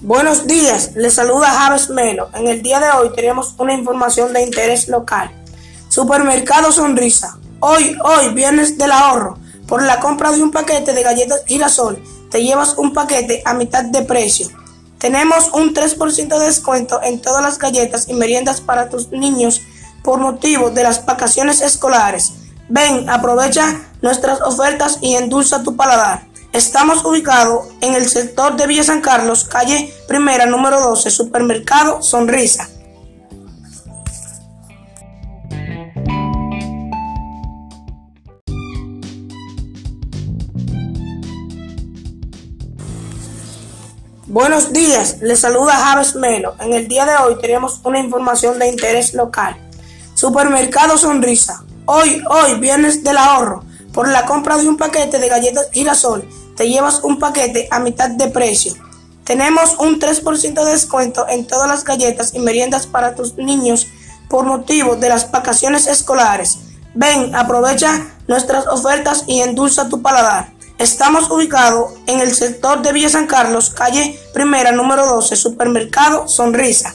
Buenos días, les saluda Javes Melo. En el día de hoy tenemos una información de interés local. Supermercado Sonrisa. Hoy, hoy, viernes del ahorro. Por la compra de un paquete de galletas girasol, te llevas un paquete a mitad de precio. Tenemos un 3% de descuento en todas las galletas y meriendas para tus niños por motivo de las vacaciones escolares. Ven, aprovecha nuestras ofertas y endulza tu paladar. Estamos ubicados en el sector de Villa San Carlos, calle Primera, número 12, Supermercado Sonrisa. Buenos días, les saluda Javes Melo. En el día de hoy tenemos una información de interés local. Supermercado Sonrisa. Hoy, hoy, viernes del ahorro. Por la compra de un paquete de galletas girasol, te llevas un paquete a mitad de precio. Tenemos un 3% de descuento en todas las galletas y meriendas para tus niños por motivo de las vacaciones escolares. Ven, aprovecha nuestras ofertas y endulza tu paladar. Estamos ubicados en el sector de Villa San Carlos, calle Primera, número 12, Supermercado Sonrisa.